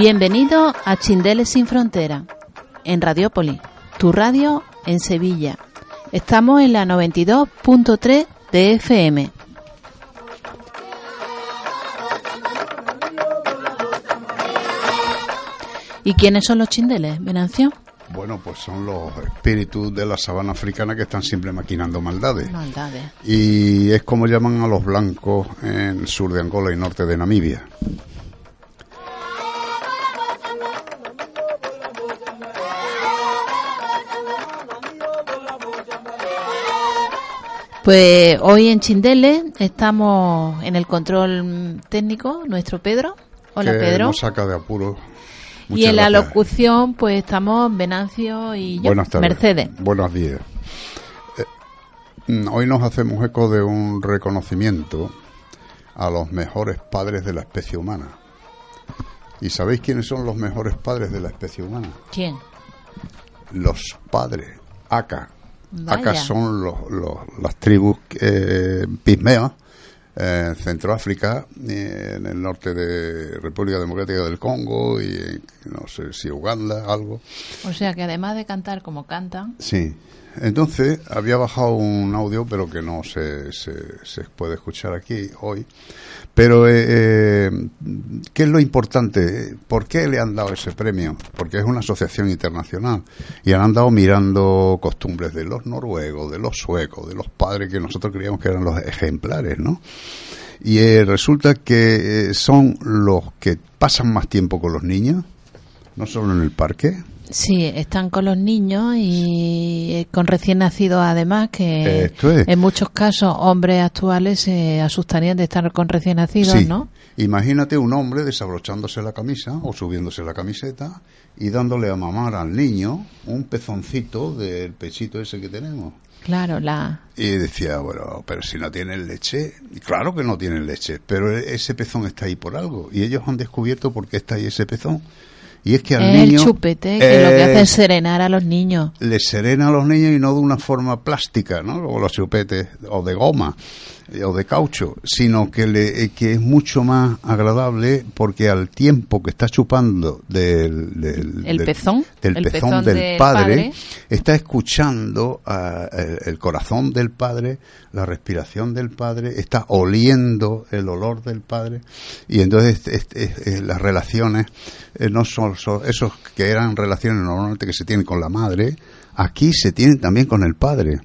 Bienvenido a Chindeles sin Frontera, en Radiópolis, tu radio en Sevilla. Estamos en la 92.3 de FM. ¿Y quiénes son los chindeles, Venancio? Bueno, pues son los espíritus de la sabana africana que están siempre maquinando maldades. Maldades. Y es como llaman a los blancos en el sur de Angola y norte de Namibia. Pues hoy en Chindele estamos en el control técnico, nuestro Pedro. Hola que Pedro. nos saca de apuro. Y en la locución pues estamos Venancio y yo, Buenas tardes. Mercedes. Buenos días. Eh, hoy nos hacemos eco de un reconocimiento a los mejores padres de la especie humana. ¿Y sabéis quiénes son los mejores padres de la especie humana? ¿Quién? Los padres, Aka. Vaya. Aka son los, los- las tribus eh, pigmeas eh, en Centroáfrica, en el norte de República Democrática del Congo y en, no sé si Uganda, algo. O sea que además de cantar como cantan, Sí. Entonces, había bajado un audio, pero que no se, se, puede escuchar aquí hoy. Pero, eh, eh, ¿qué es lo importante? ¿Por qué le han dado ese premio? Porque es una asociación internacional y han andado mirando costumbres de los noruegos, de los suecos, de los padres que nosotros creíamos que eran los ejemplares, ¿no? Y eh, resulta que eh, son los que pasan más tiempo con los niños, no solo en el parque, sí, están con los niños y eh, con recién nacidos además, que Esto es. en muchos casos hombres actuales se asustarían de estar con recién nacidos, Sí. ¿no? Imagínate un hombre desabrochándose la camisa o subiéndose la camiseta y dándole a mamar al niño un pezoncito del pechito ese que tenemos. Claro, la... Y decía, bueno, pero si no tienen leche, y claro que no tienen leche, pero ese pezón está ahí por algo. Y ellos han descubierto por qué está ahí ese pezón. Y es que al es niño... el chupete que lo que eh, hace es serenar a los niños. le serena a los niños y no de una forma plástica, ¿no? Como los chupetes, o de goma, eh, o de caucho, sino que, le, eh, que es mucho más agradable porque al tiempo que está chupando del, del, El del- pezón, del el pezón pezón del del padre, padre. está escuchando ah, el, el corazón del padre, la respiración del padre, está oliendo el olor del padre y entonces es- es- es- las relaciones eh, no son, esos que eran relaciones normalmente que se tienen con la madre, aquí se tienen también con el padre.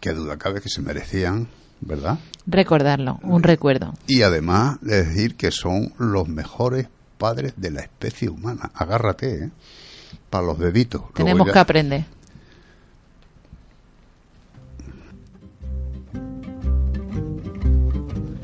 Que duda cabe que se merecían, ¿verdad? Recordarlo, un recuerdo. Y además de decir que son los mejores padres de la especie humana. Agárrate, ¿eh? Para los deditos. Tenemos ya- que aprender.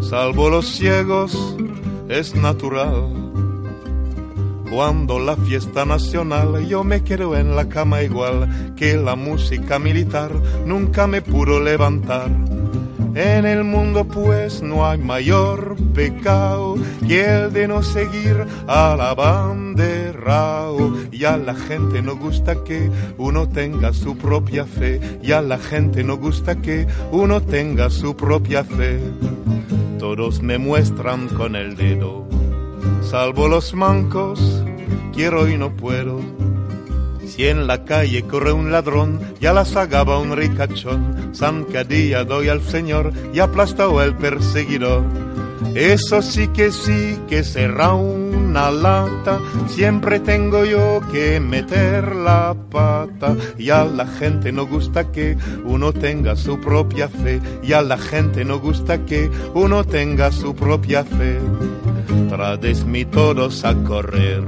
salvo los ciegos, es natural. Cuando la fiesta nacional yo me quedo en la cama igual que la música militar nunca me pudo levantar. En el mundo pues no hay mayor pecado que el de no seguir a la bandera. Y a la gente no gusta que uno tenga su propia fe. Y a la gente no gusta que uno tenga su propia fe. Me muestran con el dedo, salvo los mancos, quiero y no puedo. Si en la calle corre un ladrón, ya la sagaba un ricachón, zancadilla doy al señor y aplastó el perseguidor. Eso sí que sí que será una lata, siempre tengo yo que meter la pata. Y a la gente no gusta que uno tenga su propia fe, y a la gente no gusta que uno tenga su propia fe. Trades mi todos a correr.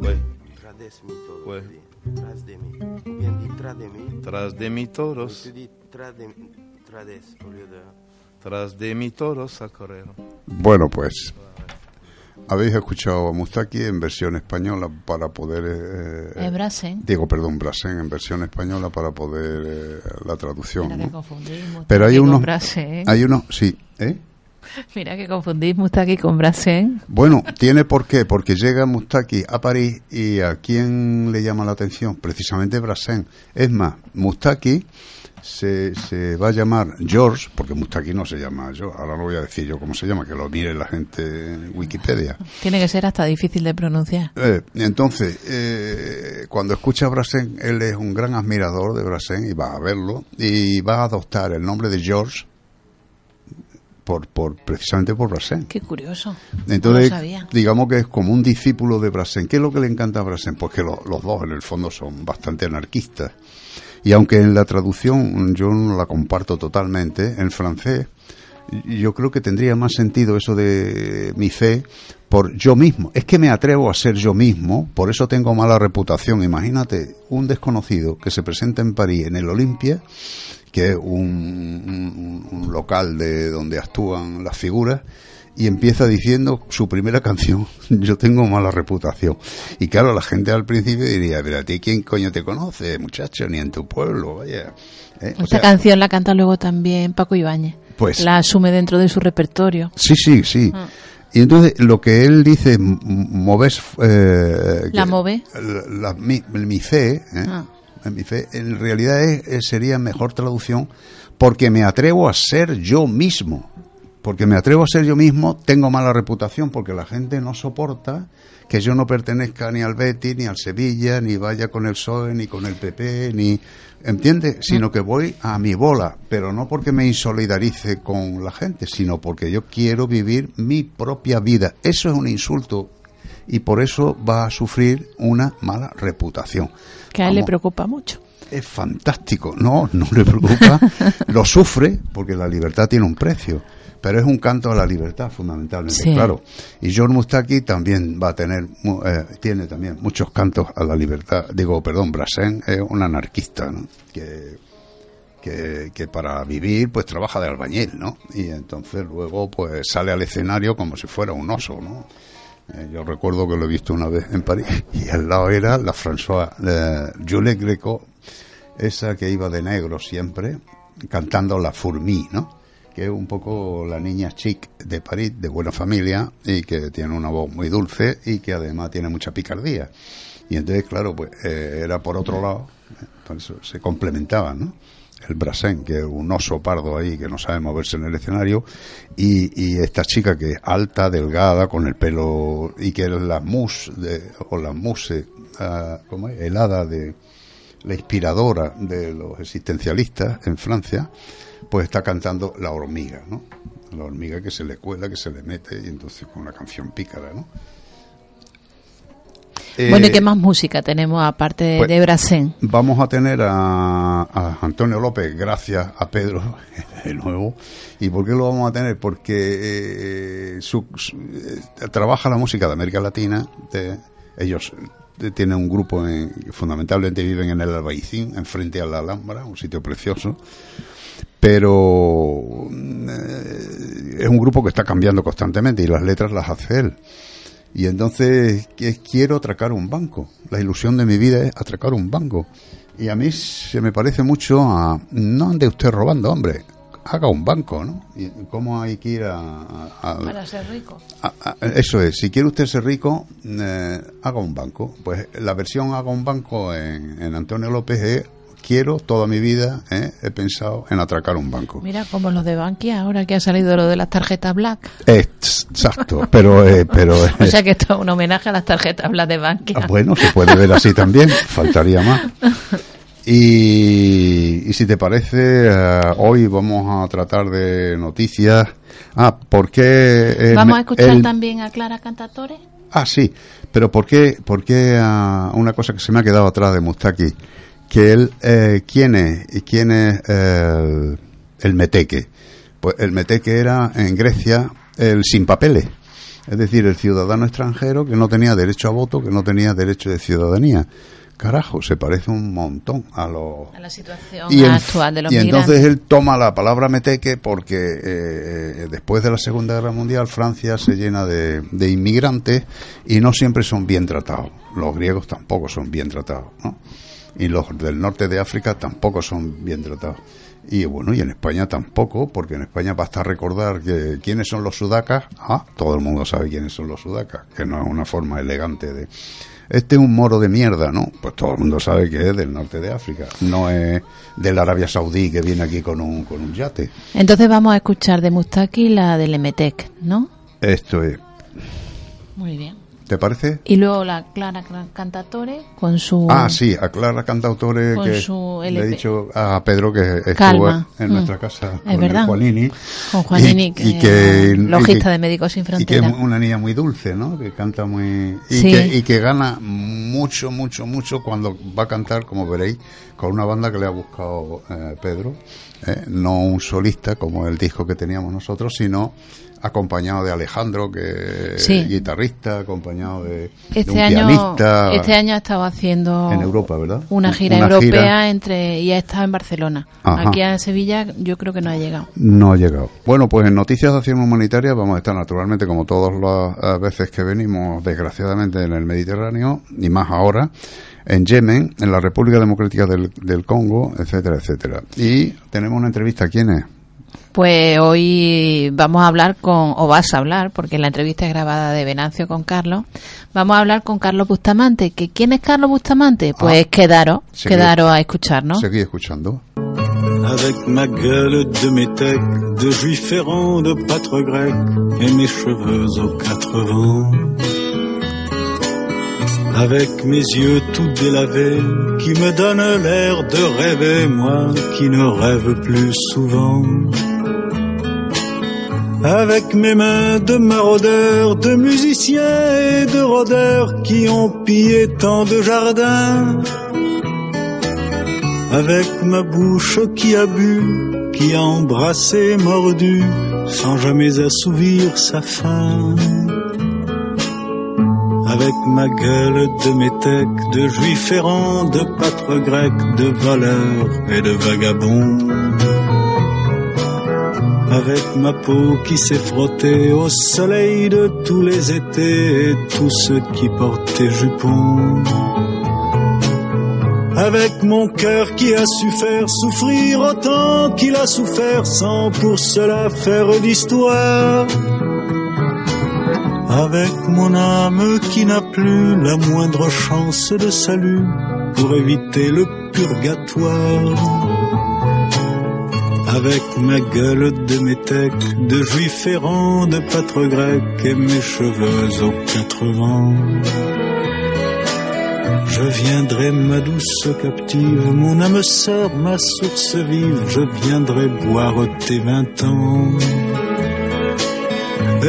Pues, Tras de mí todo. Ouais. dis. Tras de mí. Bien tras de mí. tras de mi todos, dis tras de tras de. Tras de mi todos a correr. Bueno, pues habéis escuchado a Mustaki en versión española para poder... eh, Es Brasen. Digo, perdón, Brasen en versión española para poder eh, la traducción. Mira que ¿no? confundís Mustaki Pero hay unos... Brasen. Hay unos, sí, ¿eh? Mira que confundís Mustaki con Brasen. Bueno, tiene por qué, porque llega Mustaki a París y a quién le llama la atención, precisamente Brassens. Es más, Mustaki se, se va a llamar George, porque Mustaki no se llama yo, ahora no voy a decir yo cómo se llama, que lo mire la gente en Wikipedia. Tiene que ser hasta difícil de pronunciar. Eh, entonces, eh, cuando escucha a Brassens, él es un gran admirador de Brassens y va a verlo y va a adoptar el nombre de George por, por precisamente por Brassens. Qué curioso. Entonces, no lo sabía. digamos que es como un discípulo de Brassens. ¿Qué es lo que le encanta a Brassens? Pues que lo- los dos, en el fondo, son bastante anarquistas. Y aunque en la traducción yo no la comparto totalmente, en francés, yo creo que tendría más sentido eso de mi fe por yo mismo. Es que me atrevo a ser yo mismo, por eso tengo mala reputación. Imagínate un desconocido que se presenta en París, en el Olimpia, que es un, un- un local de donde actúan las figuras, y empieza diciendo su primera canción, yo tengo mala reputación. Y claro, la gente al principio diría, pero a ti quién coño te conoce, muchacho, ni en tu pueblo, vaya. ¿Eh? Esta sea, canción la canta luego también Paco Ibáñez. Pues- La asume dentro de su repertorio. Sí, sí, sí. Ah. Y entonces lo que él dice, moves... eh, La move. la- la- mi, mi fe, ¿eh? Ah. mi fe, en realidad es- sería mejor traducción porque me atrevo a ser yo mismo. Porque me atrevo a ser yo mismo, tengo mala reputación porque la gente no soporta que yo no pertenezca ni al Betis, ni al Sevilla, ni vaya con el PSOE, ni con el PP, ni... ¿Entiendes? Sino que voy a mi bola, pero no porque me insolidarice con la gente, sino porque yo quiero vivir mi propia vida. Eso es un insulto y por eso va a sufrir una mala reputación. Que a él le preocupa mucho. es fantástico. No, no le preocupa. Lo sufre porque la libertad tiene un precio. Pero es un canto a la libertad, fundamentalmente, Sí. claro. Y George Mustaki también va a tener, eh, tiene también muchos cantos a la libertad. Digo, perdón, Brassens es un anarquista, ¿no? Que, que, que para vivir, pues trabaja de albañil, ¿no? Y entonces luego, pues sale al escenario como si fuera un oso, ¿no? Eh, yo recuerdo que lo he visto una vez en París y al lado era la François eh, Juliette Greco, esa que iba de negro siempre, cantando La Fourmi, ¿no? Que es un poco la niña chic de París, de buena familia y que tiene una voz muy dulce y que además tiene mucha picardía. Y entonces, claro, pues eh, era por otro lado, eso se complementaban, ¿no? el Brassens, que es un oso pardo ahí que no sabe moverse en el escenario, y, y esta chica que es alta, delgada, con el pelo, y que es la mousse, de, o la mousse, ah, ¿cómo es? helada de la inspiradora de los existencialistas en Francia, pues está cantando La hormiga, ¿no? La hormiga que se le cuela, que se le mete, y entonces con una canción pícara, ¿no? bueno, ¿y Eh, qué más música tenemos aparte de, pues- de? Vamos a tener a, a Antonio López, gracias a Pedro, de nuevo. ¿Y por qué lo vamos a tener? Porque eh, su- su- eh, trabaja la música de América Latina. de- ellos eh, tienen un grupo, en, fundamentalmente viven en el Albaicín, enfrente a la Alhambra, un sitio precioso. Pero eh, es un grupo que está cambiando constantemente y las letras las hace él. Y entonces que- quiero atracar un banco. La ilusión de mi vida es atracar un banco. Y a mí se me parece mucho a... No ande usted robando, hombre. Haga un banco, ¿no? ¿Y cómo hay que ir a... a- a- ser rico. a- a- eso es, si quiere usted ser rico, eh, haga un banco. Pues la versión haga un banco en, en Antonio López es... Quiero toda mi vida, ¿eh? he pensado en atracar un banco. Mira, como los de Bankia, ahora que ha salido lo de las tarjetas Black. Exacto, pero... eh, pero O sea que esto es un homenaje a las tarjetas Black de Bankia. Ah, Bueno, se puede ver así también, faltaría más. Y, y si te parece, eh, hoy vamos a tratar de noticias. Ah, ¿por qué? eh, Vamos a escuchar el- también a Clara Cantatore. Ah, sí, pero ¿por qué, por qué ah, una cosa que se me ha quedado atrás de Mustaki? Que él, eh, ¿quién es? ¿Y quién es el, el meteque? Pues el meteque era en Grecia el sin papeles. Es decir, el ciudadano extranjero que no tenía derecho a voto, que no tenía derecho de ciudadanía. carajo, se parece un montón a los... A la situación Y, en- actual de los y migrantes. entonces él toma la palabra meteque porque eh, eh, después de la Segunda Guerra Mundial Francia se llena de, de inmigrantes y no siempre son bien tratados. Los griegos tampoco son bien tratados, ¿no? Y los del norte de África tampoco son bien tratados. Y bueno, y en España tampoco, porque en España basta recordar que quiénes son los sudacas. Ah, todo el mundo sabe quiénes son los sudacas, que no es una forma elegante de... Este es un moro de mierda, ¿no? Pues todo el mundo sabe que es del norte de África, no es de la Arabia Saudí que viene aquí con un, con un yate. Entonces vamos a escuchar de Mustaki la del Emetec, ¿no? Esto es... Muy bien. ¿Te parece? Y luego la Clara Cantatore con su... Ah, sí, a Clara Cantautore Con que su le he LP. dicho a Pedro que estuvo Calma. en Mm. nuestra casa Es con verdad. Juanini. Con Juanini, Y- que, y que- y logista que- de Médicos Sin Y que Fronteras. es una niña muy dulce, ¿no? Que canta muy... Y, Sí. que, y que gana mucho, mucho, mucho cuando va a cantar, como veréis, con una banda que le ha buscado eh, Pedro. ¿eh? No un solista como el disco que teníamos nosotros, sino acompañado de Alejandro, que Sí. es guitarrista, acompañado de, de Este un año, pianista este año ha estado haciendo en Europa, ¿verdad? una gira Una europea gira. entre y ha estado en Barcelona. Ajá. Aquí a Sevilla yo creo que no ha llegado. No ha llegado. Bueno, pues en Noticias de Acción Humanitaria vamos a estar naturalmente, como todas las veces que venimos, desgraciadamente, en el Mediterráneo, y más ahora, en Yemen, en la República Democrática del, del Congo, etcétera, etcétera. Y tenemos una entrevista. ¿Quién es? Pues hoy vamos a hablar con, o vas a hablar, porque la entrevista es grabada de Venancio con Carlos, vamos a hablar con Carlos Bustamante. ¿Que ¿Quién es Carlos Bustamante? Pues Ah. quedaros, Sí. quedaros a escucharnos. Seguí escuchando. Avec ma gueule de métèque, de juif errant, de pâtre grec, et mes cheveux aux quatre vents. Avec mes yeux tout délavés, qui me donnent l'air de rêver, moi qui ne rêve plus souvent. Avec mes mains de maraudeurs, de musiciens et de rôdeurs qui ont pillé tant de jardins avec ma bouche qui a bu, qui a embrassé, mordu, sans jamais assouvir sa faim. Avec ma gueule de métèque, de juif errant, de pâtre grec, de voleur et de vagabond. Avec ma peau qui s'est frottée au soleil de tous les étés et tous ceux qui portaient jupons avec mon cœur qui a su faire souffrir autant qu'il a souffert sans pour cela faire d'histoire. Avec mon âme qui n'a plus la moindre chance de salut pour éviter le purgatoire. Avec ma gueule de métèque, de juif errant, de pâtre grec et mes cheveux aux quatre vents. Je viendrai ma douce captive, mon âme sœur, ma source vive, je viendrai boire tes vingt ans.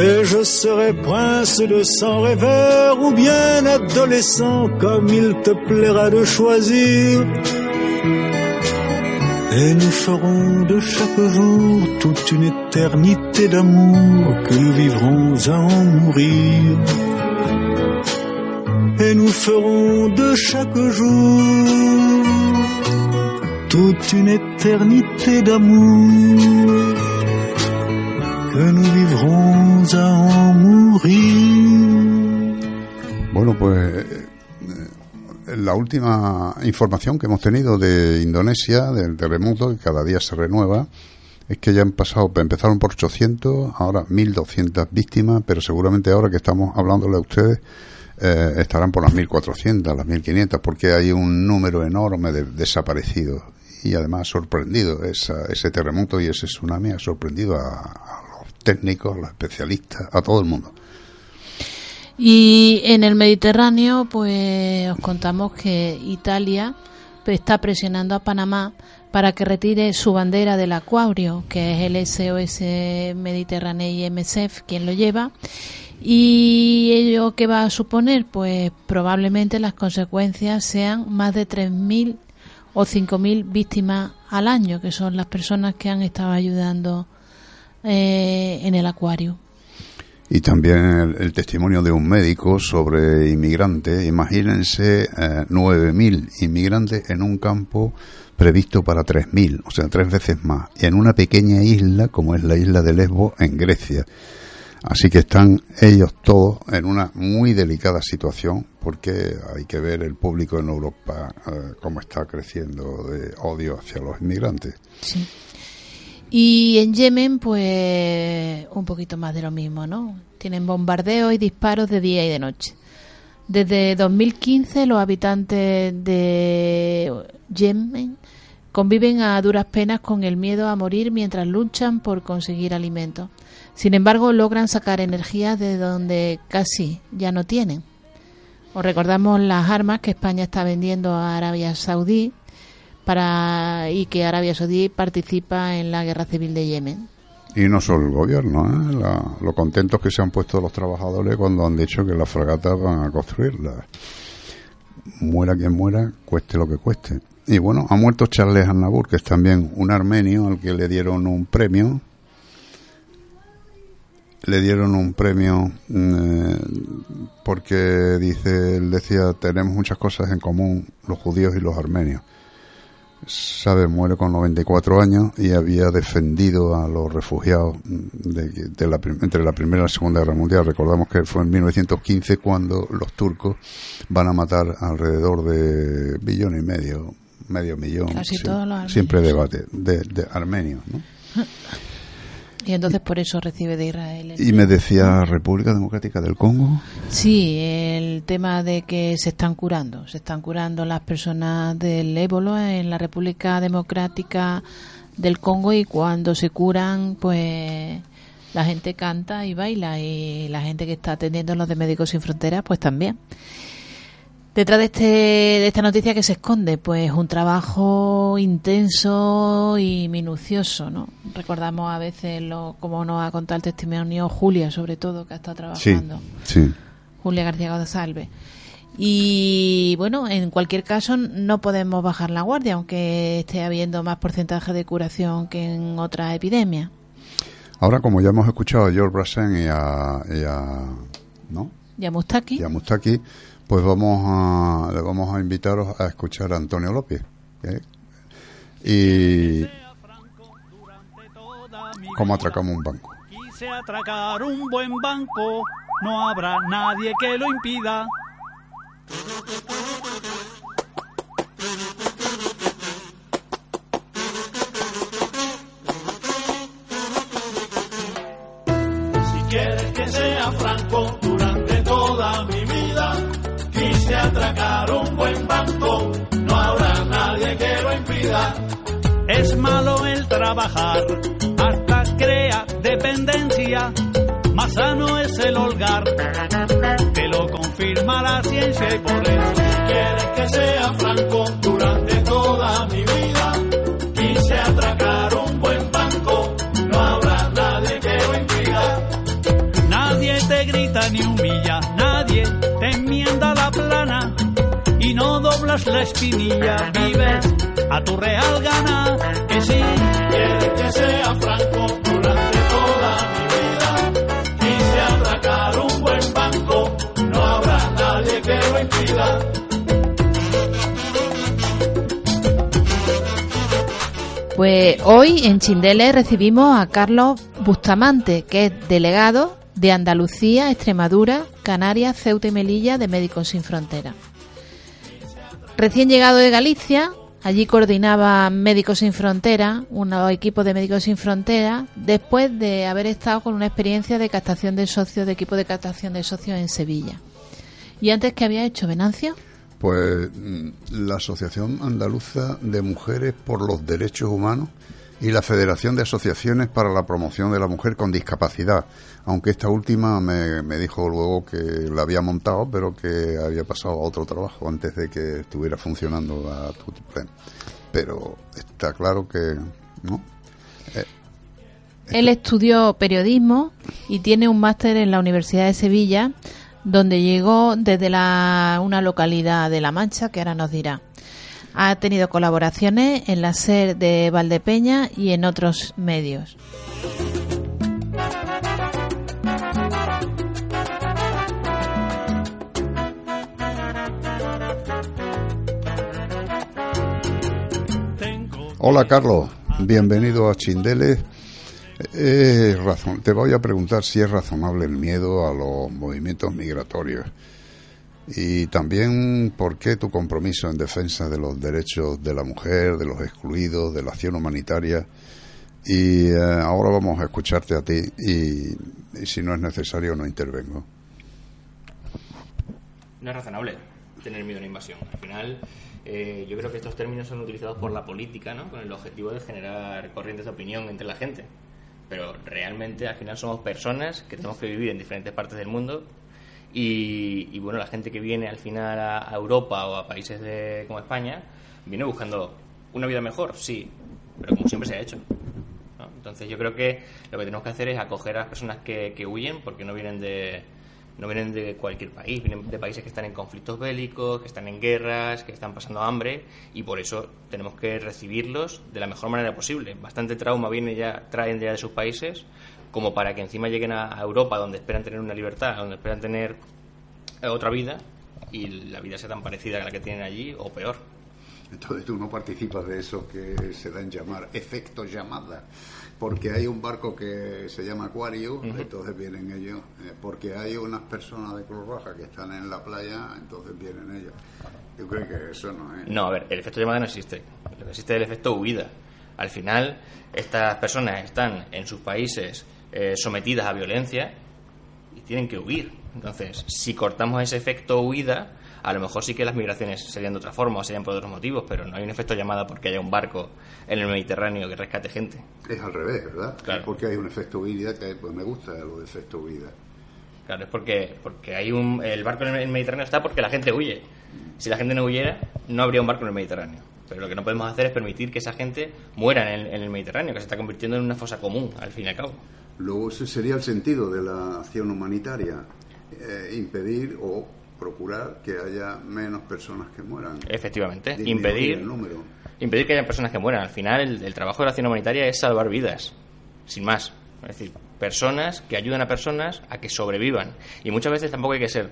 Et je serai prince de sang rêveur ou bien adolescent, comme il te plaira de choisir. Et nous ferons de chaque jour toute une éternité d'amour que nous vivrons à en mourir et nous ferons de chaque jour toute une éternité d'amour que nous vivrons à en. Bueno, pues eh, la última información que hemos tenido de Indonesia, del terremoto, que cada día se renueva, es que ya han pasado, empezaron por 800, ahora 1.200 víctimas, pero seguramente ahora que estamos hablándole a ustedes, eh, estarán por las 1.400, las 1.500, porque hay un número enorme de desaparecidos. Y además sorprendido, esa, ese terremoto y ese tsunami ha sorprendido a, a técnicos, los especialistas, a todo el mundo. Y en el Mediterráneo, pues os contamos que Italia pues, está presionando a Panamá para que retire su bandera del acuario, que es el SOS Mediterráneo y MSF quien lo lleva. ¿Y ello qué va a suponer? Pues probablemente las consecuencias sean más de 3.000 o 5.000 víctimas al año, que son las personas que han estado ayudando eh, en el acuario. y también el, el testimonio de un médico sobre inmigrantes. Imagínense eh, 9.000 inmigrantes en un campo previsto para 3.000, o sea, tres veces más, en una pequeña isla como es la isla de Lesbos en Grecia. Así que están ellos todos en una muy delicada situación porque hay que ver el público en Europa eh, cómo está creciendo de odio hacia los inmigrantes. Sí. Y en Yemen, pues un poquito más de lo mismo, ¿no? Tienen bombardeos y disparos de día y de noche. Desde 2015 los habitantes de Yemen conviven a duras penas con el miedo a morir mientras luchan por conseguir alimentos. Sin embargo, logran sacar energía de donde casi ya no tienen. Os recordamos las armas que España está vendiendo a Arabia Saudí para y que Arabia Saudí participa en la guerra civil de Yemen. Y no solo el gobierno, ¿eh? La- lo contentos que se han puesto los trabajadores cuando han dicho que las fragatas van a construirlas. Muera quien muera, cueste lo que cueste. Y bueno, ha muerto Charles Aznavour, que es también un armenio al que le dieron un premio. Le dieron un premio mm, eh, porque dice, él decía, tenemos muchas cosas en común los judíos y los armenios. Sabe, muere con 94 años y había defendido a los refugiados de, de la, entre la Primera y la Segunda Guerra Mundial. Recordamos que fue en 1915 cuando los turcos van a matar alrededor de billón y medio, medio millón. Casi Sie- todos los armenios. Siempre debate, de, de armenios. ¿no? Y entonces por eso recibe de Israel. el- Y me decía República Democrática del Congo. Sí, el tema de que se están curando, se están curando las personas del ébola en la República Democrática del Congo y cuando se curan, pues la gente canta y baila y la gente que está atendiendo los de Médicos Sin Fronteras, pues también. Detrás de, este, de esta noticia que se esconde, pues un trabajo intenso y minucioso, ¿no? Recordamos a veces lo, como nos ha contado el testimonio Julia, sobre todo, que ha estado trabajando. sí. Julia García González. Y bueno, en cualquier caso no podemos bajar la guardia, aunque esté habiendo más porcentaje de curación que en otras epidemias. Ahora, como ya hemos escuchado a George Brassen y a, y a- ¿no? Ya Mustaki. y a Mustaki, pues vamos a, le vamos a invitaros a escuchar a Antonio López. ¿eh? Y cómo atracamos un banco. Quise atracar un buen banco, no habrá nadie que lo impida. Buen banco, no habrá nadie que lo impida. Es malo el trabajar, hasta crea dependencia, más sano es el holgar, que lo confirma la ciencia y por eso quieres que sea franco, durante toda mi vida doblas la espinilla, vives a tu real gana, que si quieres que sea franco durante toda mi vida, quise atracar un buen banco, no habrá nadie que lo impida. Pues hoy en Chindele recibimos a Carlos Bustamante, que es delegado de Andalucía, Extremadura, Canarias, Ceuta y Melilla de Médicos Sin Fronteras. Recién llegado de Galicia, allí coordinaba Médicos Sin Fronteras, un equipo de Médicos Sin Fronteras, después de haber estado con una experiencia de captación de socios, de equipo de captación de socios en Sevilla. ¿Y antes qué había hecho Venancio? Pues mm, la Asociación Andaluza de Mujeres por los Derechos Humanos y la Federación de Asociaciones para la Promoción de la Mujer con Discapacidad, aunque esta última me, me dijo luego que la había montado, pero que había pasado a otro trabajo antes de que estuviera funcionando la Tutiplen. Pero está claro que, ¿no? Él estudió periodismo y tiene un máster en la Universidad de Sevilla, donde llegó desde la, una localidad de La Mancha, que ahora nos dirá. Ha tenido colaboraciones en la SER de Valdepeña y en otros medios. Hola Carlos, bienvenido a Chindeles. Te voy a preguntar si es razonable el miedo a los movimientos migratorios y también por qué tu compromiso en defensa de los derechos de la mujer, de los excluidos, de la acción humanitaria. Y eh, ahora vamos a escucharte a ti y, y si no es necesario no intervengo. No es razonable tener miedo a una invasión. Al final, eh, yo creo que estos términos son utilizados por la política, ¿no? Con el objetivo de generar corrientes de opinión entre la gente. Pero realmente, al final, somos personas que tenemos que vivir en diferentes partes del mundo. Y, y, bueno, la gente que viene al final a, a Europa o a países de, como España viene buscando una vida mejor, sí, pero como siempre se ha hecho. ¿no? Entonces, yo creo que lo que tenemos que hacer es acoger a las personas que, que huyen porque no vienen de, no vienen de cualquier país, vienen de países que están en conflictos bélicos, que están en guerras, que están pasando hambre y por eso tenemos que recibirlos de la mejor manera posible. Bastante trauma viene ya, traen ya de sus países como para que encima lleguen a Europa donde esperan tener una libertad, donde esperan tener eh, otra vida y la vida sea tan parecida a la que tienen allí o peor. Entonces tú no participas de eso que se dan llamar efecto llamada, porque hay un barco que se llama Aquarius, uh -huh. entonces vienen ellos, eh, porque hay unas personas de Cruz Roja que están en la playa, entonces vienen ellos. Yo creo que eso no es. No, a ver, el efecto llamada no existe. Lo que existe es el efecto huida. Al final, estas personas están en sus países eh, sometidas a violencia y tienen que huir. Entonces, si cortamos ese efecto huida, a lo mejor sí que las migraciones serían de otra forma o serían por otros motivos, pero no hay un efecto llamada porque haya un barco en el Mediterráneo que rescate gente. Es al revés, ¿verdad? Claro. Es porque hay un efecto huida que pues me gusta lo de efecto huida. Claro, es porque, porque hay un, el barco en el Mediterráneo está porque la gente huye. Si la gente no huyera, no habría un barco en el Mediterráneo. Pero lo que no podemos hacer es permitir que esa gente muera en el, en el Mediterráneo, que se está convirtiendo en una fosa común, al fin y al cabo. Luego ese sería el sentido de la acción humanitaria, eh, impedir o procurar que haya menos personas que mueran. Efectivamente, impedir, impedir que haya personas que mueran. Al final, el, el, trabajo de la acción humanitaria es salvar vidas, sin más. Es decir, personas que ayudan a personas a que sobrevivan. Y muchas veces tampoco hay que ser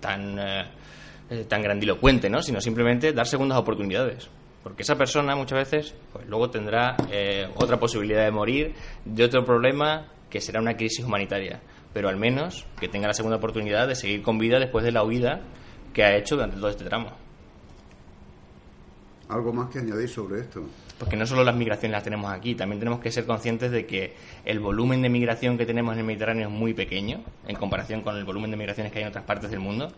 tan, eh, tan grandilocuente, ¿no? sino simplemente dar segundas oportunidades. Porque esa persona muchas veces pues luego tendrá eh, otra posibilidad de morir de otro problema que será una crisis humanitaria pero al menos que tenga la segunda oportunidad de seguir con vida después de la huida que ha hecho durante todo este tramo. ¿Algo más que añadir sobre esto? Porque no solo las migraciones las tenemos aquí, también tenemos que ser conscientes de que el volumen de migración que tenemos en el Mediterráneo es muy pequeño en comparación con el volumen de migraciones que hay en otras partes del mundo.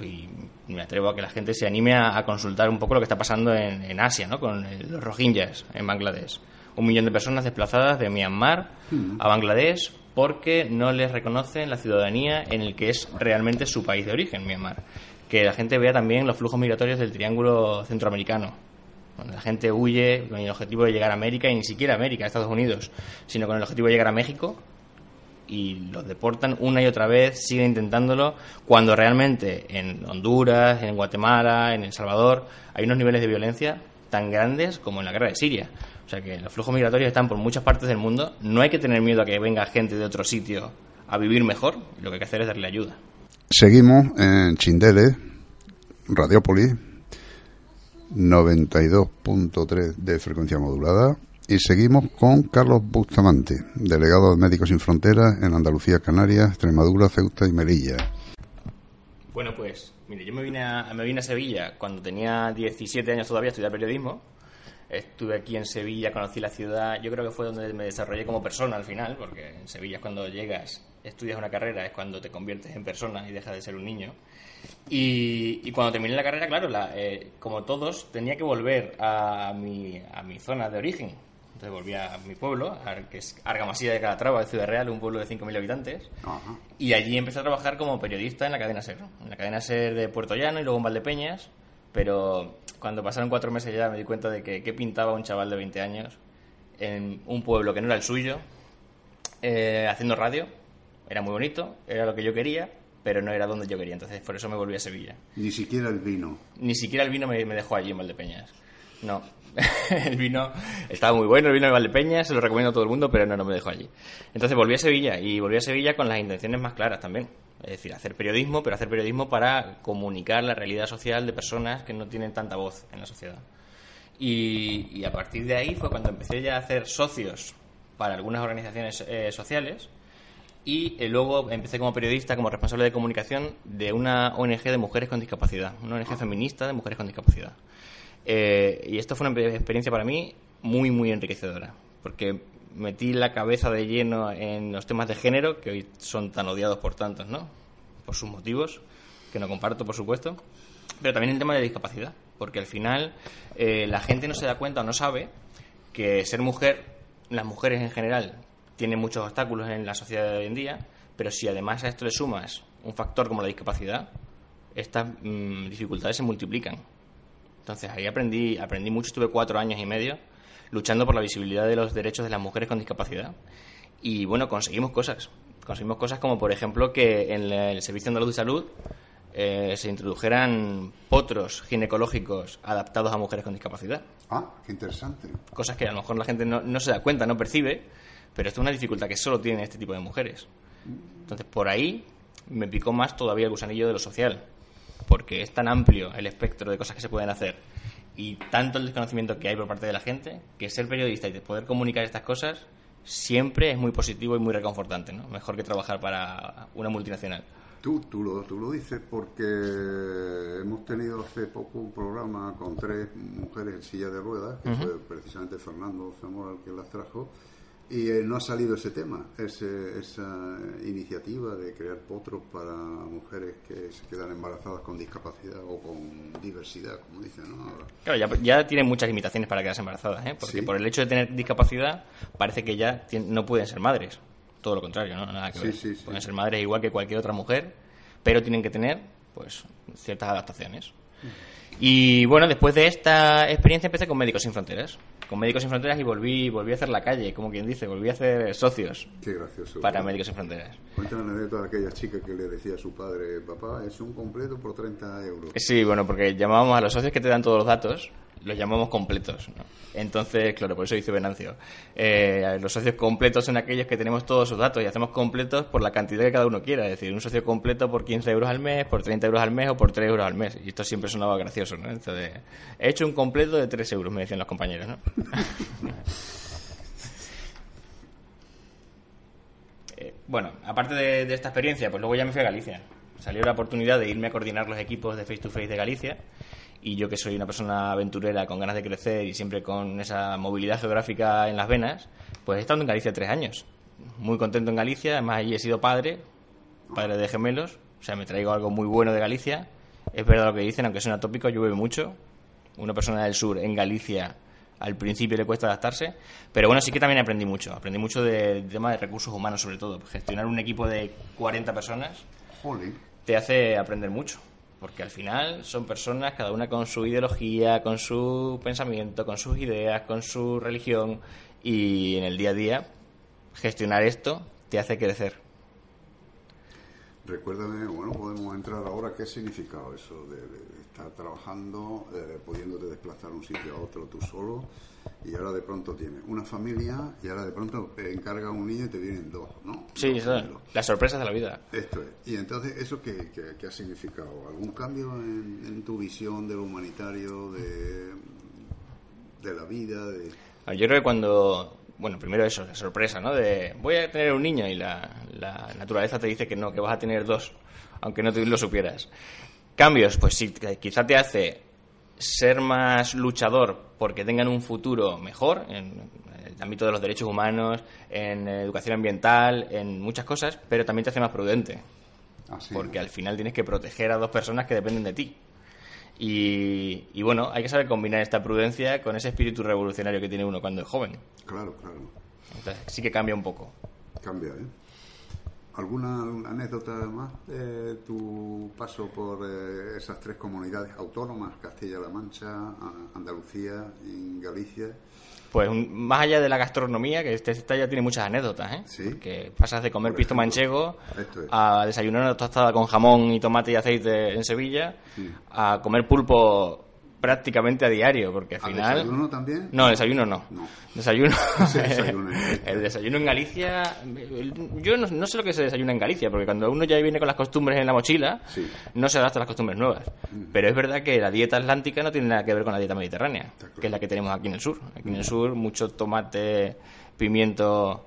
Y me atrevo a que la gente se anime a, a consultar un poco lo que está pasando en, en Asia, ¿no? con el, los rohingyas en Bangladesh. Un millón de personas desplazadas de Myanmar mm. a Bangladesh porque no les reconocen la ciudadanía en el que es realmente su país de origen, Myanmar. Que la gente vea también los flujos migratorios del triángulo centroamericano. Donde la gente huye con el objetivo de llegar a América y ni siquiera a América, a Estados Unidos, sino con el objetivo de llegar a México y los deportan una y otra vez, siguen intentándolo, cuando realmente en Honduras, en Guatemala, en El Salvador, hay unos niveles de violencia tan grandes como en la guerra de Siria. O sea que los flujos migratorios están por muchas partes del mundo. No hay que tener miedo a que venga gente de otro sitio a vivir mejor. Lo que hay que hacer es darle ayuda. Seguimos en Chindele, Radiópolis, 92.3 de frecuencia modulada. Y seguimos con Carlos Bustamante, delegado de Médicos Sin Fronteras en Andalucía, Canarias, Extremadura, Ceuta y Melilla. Bueno, pues, mire, yo me vine a, me vine a Sevilla cuando tenía 17 años todavía a estudiar periodismo Estuve aquí en Sevilla, conocí la ciudad, yo creo que fue donde me desarrollé como persona al final, porque en Sevilla es cuando llegas, estudias una carrera, es cuando te conviertes en persona y dejas de ser un niño. Y, y cuando terminé la carrera, claro, la, eh, como todos, tenía que volver a mi, a mi zona de origen. Entonces volví a mi pueblo, que es Argamasilla de Calatrava, de Ciudad Real, un pueblo de 5.000 habitantes. Ajá. Y allí empecé a trabajar como periodista en la cadena SER. En la cadena SER de Puerto Llano y luego en Valdepeñas pero cuando pasaron cuatro meses ya me di cuenta de que qué pintaba un chaval de 20 años en un pueblo que no era el suyo, eh, haciendo radio. Era muy bonito, era lo que yo quería, pero no era donde yo quería. Entonces, por eso me volví a Sevilla. Ni siquiera el vino. Ni siquiera el vino me, me dejó allí en Valdepeñas. No. el vino estaba muy bueno, el vino de Valdepeñas, se lo recomiendo a todo el mundo, pero no, me dejó allí. Entonces volví a Sevilla y volví a Sevilla con las intenciones más claras también. Es decir, hacer periodismo, pero hacer periodismo para comunicar la realidad social de personas que no tienen tanta voz en la sociedad. Y, y a partir de ahí fue cuando empecé ya a hacer socios para algunas organizaciones eh, sociales y eh, luego empecé como periodista, como responsable de comunicación de una ONG de mujeres con discapacidad, una ONG feminista de mujeres con discapacidad. Eh, y esto fue una experiencia para mí muy, muy enriquecedora, porque metí la cabeza de lleno en los temas de género, que hoy son tan odiados por tantos, ¿no? Por sus motivos, que no comparto, por supuesto, pero también el tema de discapacidad, porque al final eh, la gente no se da cuenta o no sabe que ser mujer, las mujeres en general, tienen muchos obstáculos en la sociedad de hoy en día, pero si además a esto le sumas un factor como la discapacidad, estas mm, dificultades se multiplican. Entonces ahí aprendí, aprendí mucho, estuve cuatro años y medio luchando por la visibilidad de los derechos de las mujeres con discapacidad. Y bueno, conseguimos cosas. Conseguimos cosas como, por ejemplo, que en el Servicio Andaluz de Salud eh, se introdujeran potros ginecológicos adaptados a mujeres con discapacidad. Ah, qué interesante. Cosas que a lo mejor la gente no, no se da cuenta, no percibe, pero esto es una dificultad que solo tienen este tipo de mujeres. Entonces, por ahí me picó más todavía el gusanillo de lo social, porque es tan amplio el espectro de cosas que se pueden hacer y tanto el desconocimiento que hay por parte de la gente, que ser periodista y poder comunicar estas cosas siempre es muy positivo y muy reconfortante, ¿no? Mejor que trabajar para una multinacional. Tú, tú, lo, tú lo dices porque hemos tenido hace poco un programa con tres mujeres en silla de ruedas, que fue precisamente Fernando Zamora el que las trajo, y eh, no ha salido ese tema, ese, esa iniciativa de crear potros para mujeres que se quedan embarazadas con discapacidad o con diversidad, como dicen, ¿no? Ahora. Claro, ya, ya tienen muchas limitaciones para quedarse embarazadas, ¿eh? Porque Sí. por el hecho de tener discapacidad parece que ya no pueden ser madres. Todo lo contrario, ¿no? Nada que Sí, ver. sí, sí. Pueden ser madres igual que cualquier otra mujer, pero tienen que tener, pues, ciertas adaptaciones. Y bueno, después de esta experiencia empecé con Médicos Sin Fronteras. Con Médicos Sin Fronteras y volví, volví a hacer la calle, como quien dice, volví a hacer socios Qué gracioso. para Médicos Sin Fronteras. Cuéntame la anécdota de aquella chica que le decía a su padre, papá, es un completo por 30 euros. Sí, bueno, porque llamábamos a los socios que te dan todos los datos, los llamamos completos. ¿no? Entonces, claro, por eso dice Venancio. Eh, los socios completos son aquellos que tenemos todos sus datos y hacemos completos por la cantidad que cada uno quiera. Es decir, un socio completo por 15 euros al mes, por 30 euros al mes o por 3 euros al mes. Y esto siempre sonaba gracioso, ¿no? Entonces, he hecho un completo de 3 euros, me decían los compañeros, ¿no? Eh, bueno, aparte de, de esta experiencia, pues luego ya me fui a Galicia. Salió la oportunidad de irme a coordinar los equipos de Face to Face de Galicia. Y yo que soy una persona aventurera con ganas de crecer y siempre con esa movilidad geográfica en las venas, pues he estado en Galicia tres años. Muy contento en Galicia, además allí he sido padre, padre de gemelos, o sea, me traigo algo muy bueno de Galicia. Es verdad lo que dicen, aunque suena tópico, llueve mucho. Una persona del sur en Galicia al principio le cuesta adaptarse, pero bueno, sí que también aprendí mucho. Aprendí mucho del tema de recursos humanos, sobre todo. Gestionar un equipo de 40 personas Jolín. te hace aprender mucho. Porque al final son personas, cada una con su ideología, con su pensamiento, con sus ideas, con su religión. Y en el día a día, gestionar esto te hace crecer. Recuérdame, bueno, podemos entrar ahora, ¿qué ha significado eso de, de estar trabajando, eh, pudiéndote desplazar de un sitio a otro tú solo, y ahora de pronto tienes una familia, y ahora de pronto encarga un niño y te vienen dos, ¿no? Sí, Dos eso. Las sorpresas de la vida. Esto es. Y entonces, ¿eso qué, qué- qué ha significado? ¿Algún cambio en, en tu visión de lo humanitario, de, de la vida? De... Yo creo que cuando, bueno, primero eso, la sorpresa, ¿no? De voy a tener un niño y la, la naturaleza te dice que no, que vas a tener dos, aunque no te lo supieras. Cambios, pues sí, quizá te hace ser más luchador porque tengan un futuro mejor en el ámbito de los derechos humanos, en educación ambiental, en muchas cosas, pero también te hace más prudente. Así, Porque al final tienes que proteger a dos personas que dependen de ti. Y, y bueno, hay que saber combinar esta prudencia con ese espíritu revolucionario que tiene uno cuando es joven. Claro, claro. Entonces sí que cambia un poco. Cambia, ¿eh? ¿Alguna anécdota más de tu paso por eh, esas tres comunidades autónomas, Castilla-La Mancha, Andalucía y Galicia? Pues un- más allá de la gastronomía, que este esta ya tiene muchas anécdotas, ¿eh? Sí. Que pasas de comer pisto manchego es. a desayunar una tostada con jamón y tomate y aceite en Sevilla, Sí. a comer pulpo prácticamente a diario, porque al ¿Al final... desayuno también? No, desayuno no. No. Desayuno. Galicia. el desayuno en Galicia. Yo no, no sé lo que se desayuna en Galicia, porque cuando uno ya viene con las costumbres en la mochila, Sí. Mm. no se adapta a las costumbres nuevas. Pero es verdad que la dieta atlántica no tiene nada que ver con la dieta mediterránea, que es la que tenemos aquí en el sur. Aquí en el sur, mucho tomate, pimiento.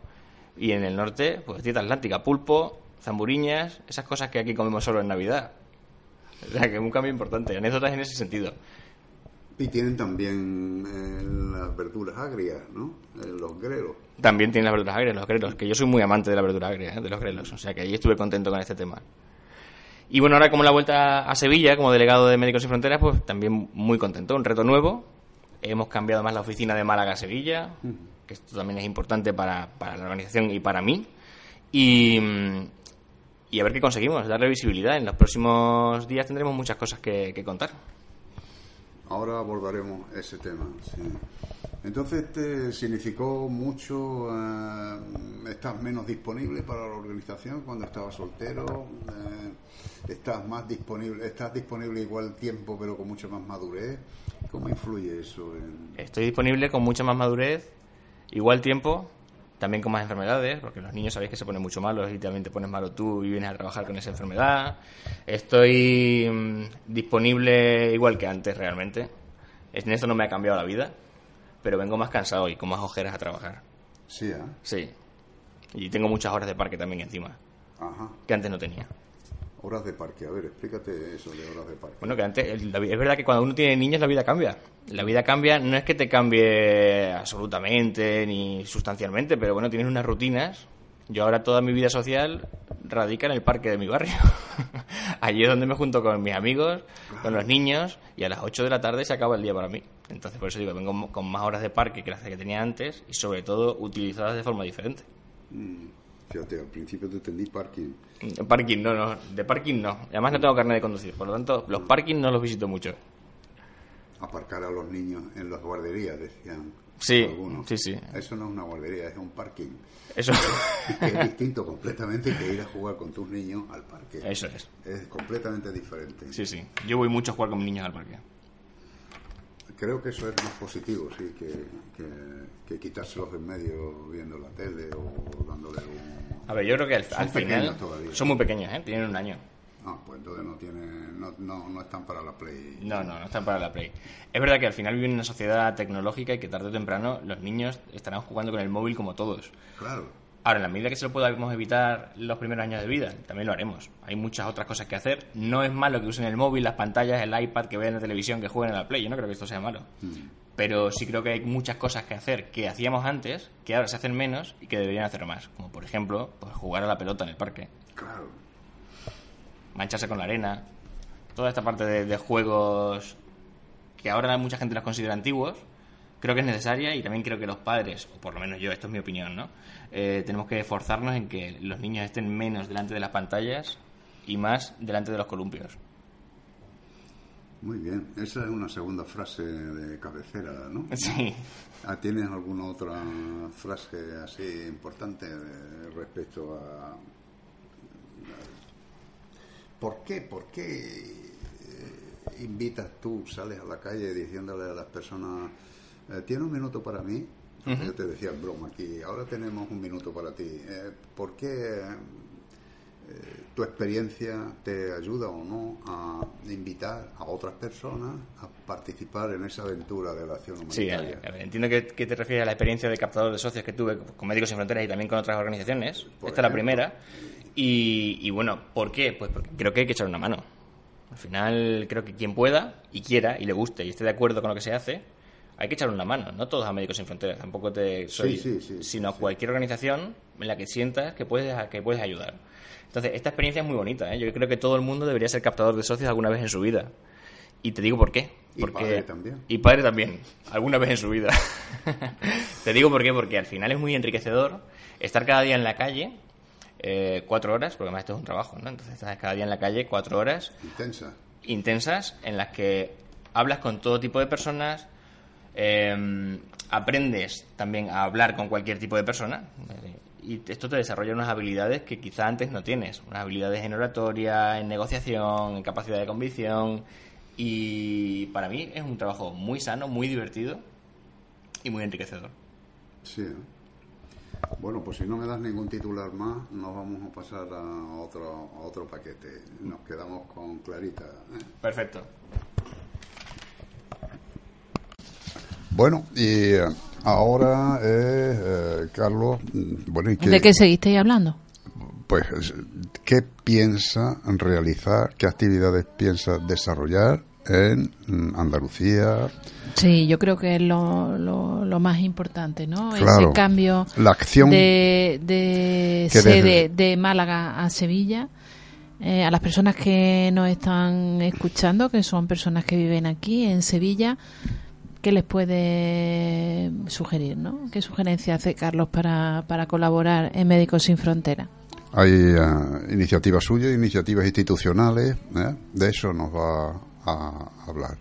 Y en el norte, pues dieta atlántica, pulpo, zamburiñas, esas cosas que aquí comemos solo en Navidad. O sea, que es un cambio importante. Anécdotas en ese sentido. Y tienen también eh, las verduras agrias, ¿no? Eh, los grelos. También tiene las verduras agrias, los grelos, que yo soy muy amante de la verdura agria, ¿eh? de los grelos, o sea que ahí estuve contento con este tema. Y bueno, ahora como la vuelta a Sevilla, como delegado de Médicos Sin Fronteras, pues también muy contento, un reto nuevo. Hemos cambiado más la oficina de Málaga a Sevilla, que esto también es importante para, para la organización y para mí. Y, mm, y a ver qué conseguimos, darle visibilidad. En los próximos días tendremos muchas cosas que, que contar. Ahora abordaremos ese tema. sí. Entonces, ¿te significó mucho? eh, ¿Estás menos disponible para la organización cuando estabas soltero? Eh, ¿Estás más disponible? ¿Estás disponible igual tiempo, pero con mucha más madurez? ¿Cómo influye eso? En... Estoy disponible con mucha más madurez, igual tiempo, también con más enfermedades, porque los niños sabéis que se ponen mucho malos y también te pones malo tú y vienes a trabajar con esa enfermedad. Estoy mm, disponible igual que antes realmente. En esto no me ha cambiado la vida, pero vengo más cansado y con más ojeras a trabajar. Sí, ¿eh? Sí. Y tengo muchas horas de parque también encima, Ajá. que antes no tenía. Horas de parque. A ver, explícate eso de horas de parque. Bueno, que antes, es verdad que cuando uno tiene niños la vida cambia. La vida cambia, no es que te cambie absolutamente ni sustancialmente, pero bueno, tienes unas rutinas. Yo ahora toda mi vida social radica en el parque de mi barrio. Allí es donde me junto con mis amigos, con los niños, y a las 8 de la tarde se acaba el día para mí. Entonces, por eso digo, vengo con más horas de parque que las que tenía antes y sobre todo utilizadas de forma diferente. Mm, Fíjate, al principio te entendí parking. Parking, no, no, de parking no. Además no tengo carnet de conducir, por lo tanto, los parkings no los visito mucho. Aparcar a los niños en las guarderías, decían. Sí, algunos. sí, sí. Eso no es una guardería, es un parking. Eso, es distinto completamente que ir a jugar con tus niños al parque. eso es. Es completamente diferente. Sí, sí. Yo voy mucho a jugar con mis niños al parque. Creo que eso es más positivo, sí, que, que, que quitárselos de en medio viendo la tele o dándole un... A ver, yo creo que al, final todavía. son muy pequeños, ¿eh? Tienen un año. Ah, pues entonces no, tiene, no, no, no están para la play. No, no, no están para la Play. Es verdad que al final viven en una sociedad tecnológica y que tarde o temprano los niños estarán jugando con el móvil como todos. Claro. Ahora, en la medida que se lo podamos evitar los primeros años de vida, también lo haremos. Hay muchas otras cosas que hacer. No es malo que usen el móvil, las pantallas, el iPad, que vean la televisión, que jueguen a la Play. Yo no creo que esto sea malo. Pero sí creo que hay muchas cosas que hacer que hacíamos antes, que ahora se hacen menos y que deberían hacer más. Como por ejemplo, pues jugar a la pelota en el parque. Claro. mancharse con la arena, toda esta parte de, de juegos que ahora mucha gente los considera antiguos, creo que es necesaria y también creo que los padres, o por lo menos yo, esto es mi opinión, ¿no? Eh, tenemos que esforzarnos en que los niños estén menos delante de las pantallas y más delante de los columpios. Muy bien. Esa es una segunda frase de cabecera, ¿no? Sí. Ah, ¿Tienes alguna otra frase así importante respecto a... ¿Por qué? ¿Por qué eh, invitas tú, sales a la calle diciéndole a las personas, ¿tiene un minuto para mí? Yo te decía en broma aquí, ahora tenemos un minuto para ti. Eh, ¿Por qué eh, tu experiencia te ayuda o no a invitar a otras personas a participar en esa aventura de la acción Sí, a humanitaria? ver, a ver, entiendo que, que te refieres a la experiencia de captador de socios que tuve con Médicos Sin Fronteras y también con otras organizaciones. Por Esta es la ejemplo. primera. Y, y bueno, ¿por qué? Pues porque creo que hay que echar una mano. Al final, creo que quien pueda y quiera y le guste y esté de acuerdo con lo que se hace, hay que echar una mano. No todos a Médicos Sin Fronteras, tampoco te soy, Sí, sí, sí, sino sí. cualquier organización en la que sientas que puedes, que puedes ayudar. Entonces, esta experiencia es muy bonita. ¿eh? Yo creo que todo el mundo debería ser captador de socios alguna vez en su vida. Y te digo por qué. Y Porque, padre también. Y padre también, alguna vez en su vida. te digo por qué, porque al final es muy enriquecedor estar cada día en la calle, eh, cuatro horas, porque además esto es un trabajo, ¿no? Entonces estás cada día en la calle cuatro horas Intensa. intensas en las que hablas con todo tipo de personas, eh, aprendes también a hablar con cualquier tipo de persona eh, y esto te desarrolla unas habilidades que quizá antes no tienes, unas habilidades en oratoria, en negociación, en capacidad de convicción Y para mí es un trabajo muy sano, muy divertido y muy enriquecedor. Sí. ¿eh? Bueno, pues si no me das ningún titular más, nos vamos a pasar a otro, a otro paquete. Nos quedamos con Clarita. ¿eh? Perfecto. Bueno, y eh, ahora eh, Carlos. mm, Bueno, ¿y qué, ¿De qué seguisteis hablando? Pues, ¿qué piensa realizar, qué actividades piensa desarrollar en mm, Andalucía? Sí, yo creo que es lo, lo, lo más importante, ¿no? Claro. Ese cambio La acción de, de sede desde- de Málaga a Sevilla. Eh, a las personas que nos están escuchando, que son personas que viven aquí en Sevilla, ¿qué les puede sugerir, no? ¿Qué sugerencia hace Carlos para, para colaborar en Médicos Sin Frontera? Hay eh, iniciativas suyas, iniciativas institucionales, ¿eh? de eso nos va a hablar.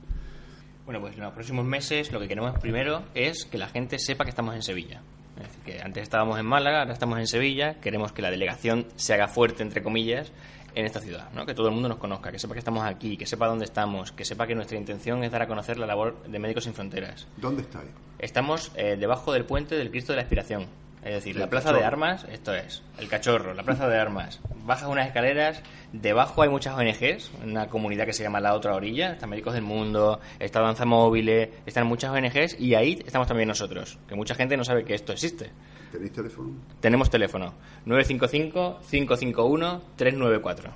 Bueno, pues en los próximos meses lo que queremos primero es que la gente sepa que estamos en Sevilla. Es decir, que antes estábamos en Málaga, ahora estamos en Sevilla. Queremos que la delegación se haga fuerte, entre comillas, en esta ciudad. ¿no? Que todo el mundo nos conozca, que sepa que estamos aquí, que sepa dónde estamos, que sepa que nuestra intención es dar a conocer la labor de Médicos Sin Fronteras. ¿Dónde estáis? Estamos eh, debajo del puente del Cristo de la Expiración. Es decir, El la plaza Cachorro. de armas, esto es, el cachorro, la plaza de armas. Bajas unas escaleras, debajo hay muchas ONGs, una comunidad que se llama La Otra Orilla, está Médicos del Mundo, está Danza Móvil, están muchas ONGs y ahí estamos también nosotros, que mucha gente no sabe que esto existe. ¿Tenéis teléfono? Tenemos teléfono 955-551-394.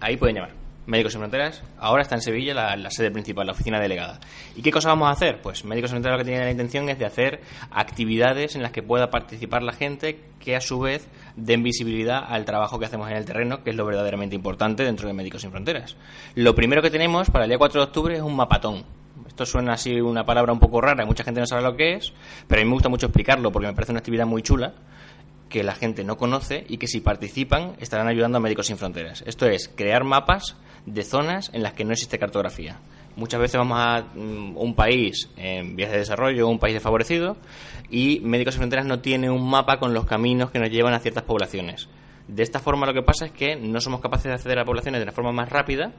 Ahí pueden llamar. Médicos Sin Fronteras. Ahora está en Sevilla la, sede principal, la oficina delegada. ¿Y qué cosas vamos a hacer? Pues Médicos Sin Fronteras lo que tiene la intención es de hacer actividades en las que pueda participar la gente que a su vez den visibilidad al trabajo que hacemos en el terreno, que es lo verdaderamente importante dentro de Médicos Sin Fronteras. Lo primero que tenemos para el día 4 de octubre es un mapatón. Esto suena así una palabra un poco rara, mucha gente no sabe lo que es, pero a mí me gusta mucho explicarlo porque me parece una actividad muy chula que la gente no conoce y que si participan estarán ayudando a Médicos Sin Fronteras. Esto es crear mapas de zonas en las que no existe cartografía. Muchas veces vamos a mm, un país en vías de desarrollo, un país desfavorecido, y Médicos Sin Fronteras no tiene un mapa con los caminos que nos llevan a ciertas poblaciones. De esta forma lo que pasa es que no somos capaces de acceder a poblaciones de una forma más rápida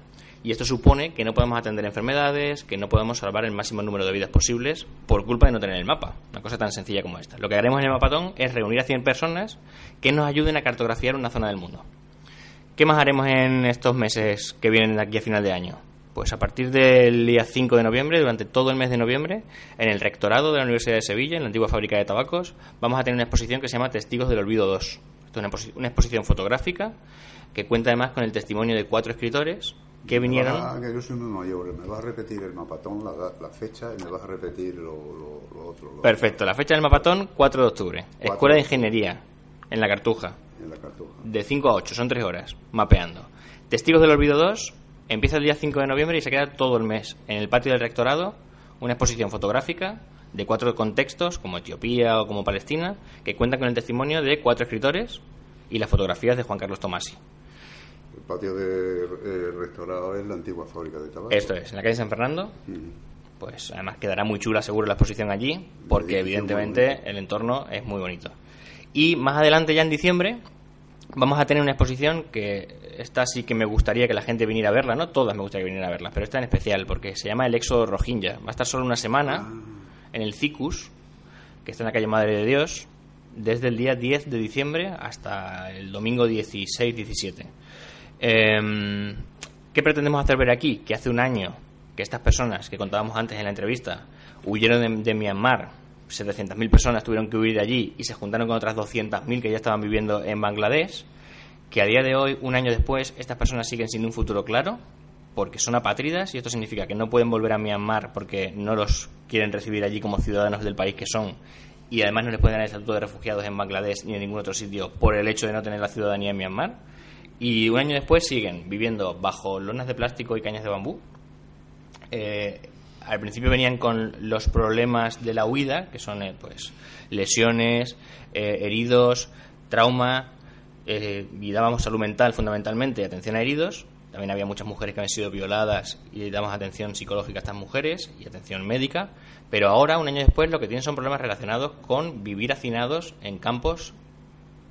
y esto supone que no podemos atender enfermedades, que no podemos salvar el máximo número de vidas posibles por culpa de no tener el mapa. Una cosa tan sencilla como esta. Lo que haremos en el mapatón es reunir a 100 personas que nos ayuden a cartografiar una zona del mundo. ¿Qué más haremos en estos meses que vienen aquí a final de año? Pues a partir del día 5 de noviembre, durante todo el mes de noviembre, en el rectorado de la Universidad de Sevilla, en la antigua fábrica de tabacos, vamos a tener una exposición que se llama Testigos del Olvido 2. Esto es una exposición fotográfica que cuenta además con el testimonio de cuatro escritores que vinieron. Que yo soy muy mayor. Me vas a repetir el mapatón, la, la fecha y me vas a repetir lo, lo- lo otro. lo Perfecto, la fecha del mapatón, 4 de octubre. Escuela de Ingeniería, en la Cartuja. En la cartuja. De 5 a 8, son 3 horas, mapeando. Testigos del Olvido 2 empieza el día 5 de noviembre y se queda todo el mes. En el patio del rectorado, una exposición fotográfica de cuatro contextos, como Etiopía o como Palestina, que cuentan con el testimonio de cuatro escritores y las fotografías de Juan Carlos Tomasi. Patio de eh, restaurado es la antigua fábrica de tabaco. Esto es, en la calle San Fernando, pues además quedará muy chula seguro la exposición allí, porque evidentemente el entorno es muy bonito. Y más adelante, ya en diciembre, vamos a tener una exposición que esta sí que me gustaría que la gente viniera a verla, no todas me gustaría que vinieran a verla, pero esta en especial, porque se llama El Éxodo Rohingya. Va a estar solo una semana en el CICUS, que está en la calle Madre de Dios, desde el día 10 de diciembre hasta el domingo 16-17. Em, ¿Qué pretendemos hacer ver aquí? Que hace un año que estas personas que contábamos antes en la entrevista huyeron de, de Myanmar, 700.000 personas tuvieron que huir de allí y se juntaron con otras 200.000 que ya estaban viviendo en Bangladesh, que a día de hoy, un año después, estas personas siguen sin un futuro claro, porque son apátridas y esto significa que no pueden volver a Myanmar porque no los quieren recibir allí como ciudadanos del país que son y además no les pueden dar el estatuto de refugiados en Bangladesh ni en ningún otro sitio por el hecho de no tener la ciudadanía en Myanmar. Y un año después siguen viviendo bajo lonas de plástico y cañas de bambú. Eh, al principio venían con los problemas de la huida, que son eh, pues lesiones, eh, heridos, trauma, eh, y dábamos salud mental fundamentalmente atención a heridos. También había muchas mujeres que habían sido violadas y damos atención psicológica a estas mujeres y atención médica. Pero ahora, un año después, lo que tienen son problemas relacionados con vivir hacinados en campos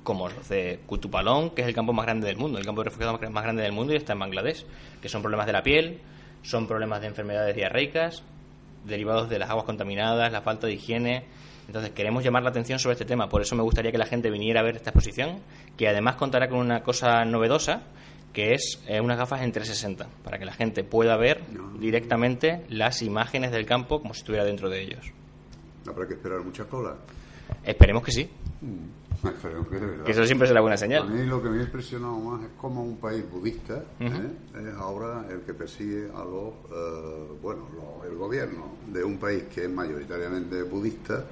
como los de Kutupalong, que es el campo más grande del mundo, el campo de refugiados más grande del mundo y está en Bangladesh, que son problemas de la piel, son problemas de enfermedades diarreicas, derivados de las aguas contaminadas, la falta de higiene. Entonces queremos llamar la atención sobre este tema. Por eso me gustaría que la gente viniera a ver esta exposición, que además contará con una cosa novedosa, que es eh, unas gafas en 360, para que la gente pueda ver directamente las imágenes del campo como si estuviera dentro de ellos. Habrá que esperar mucha cola. Esperemos que sí, Que de verdad. que eso siempre será buena A señal. mí lo que me ha impresionado más es cómo un país budista ¿eh? Es ahora el que persigue a los, eh, bueno, los- el gobierno de un país que es mayoritariamente budista